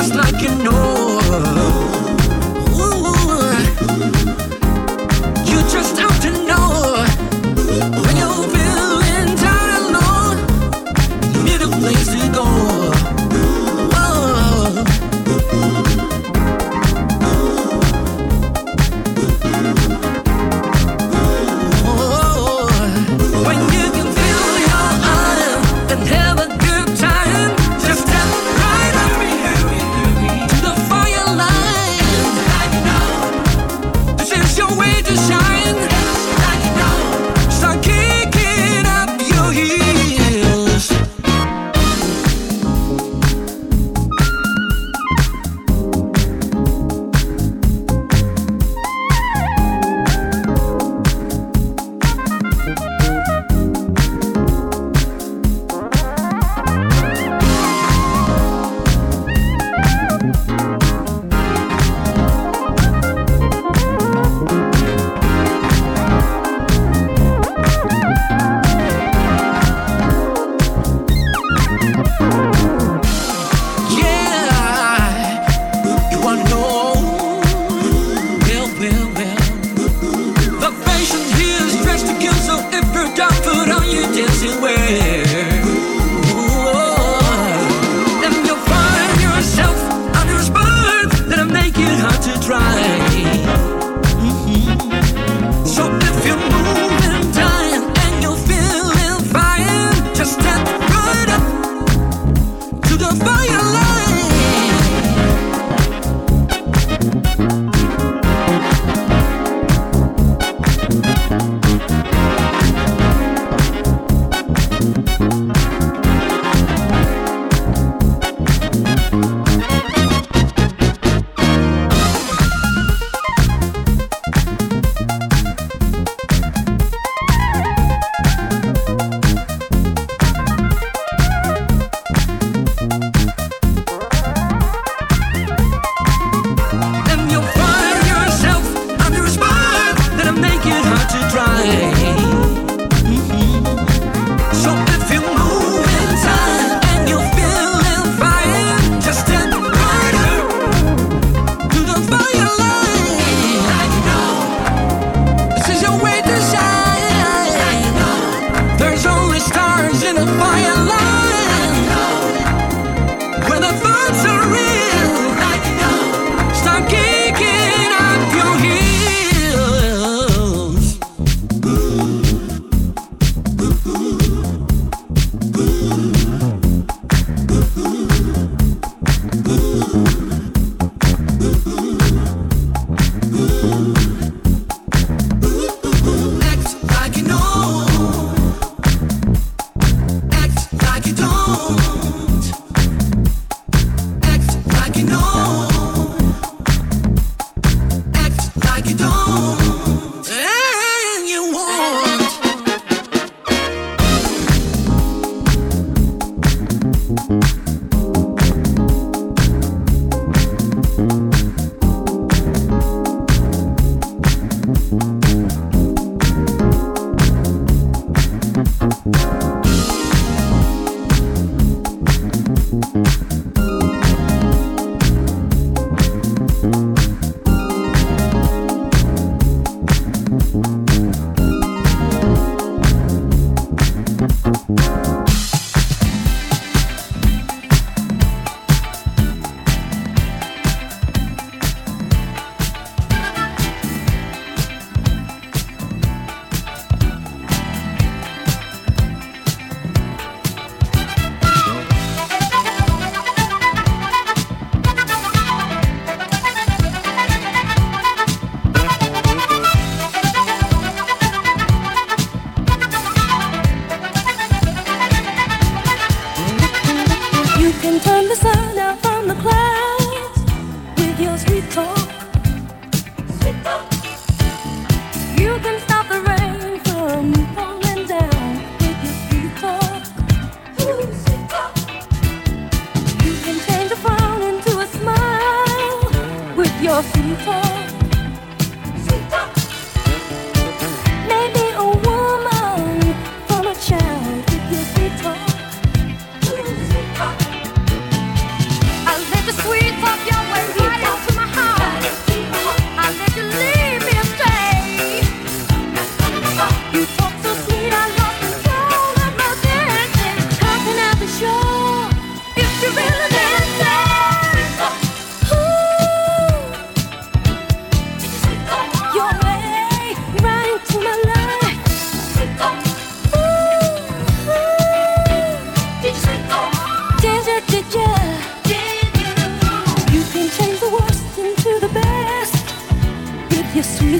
just like you know. Ooh, you just.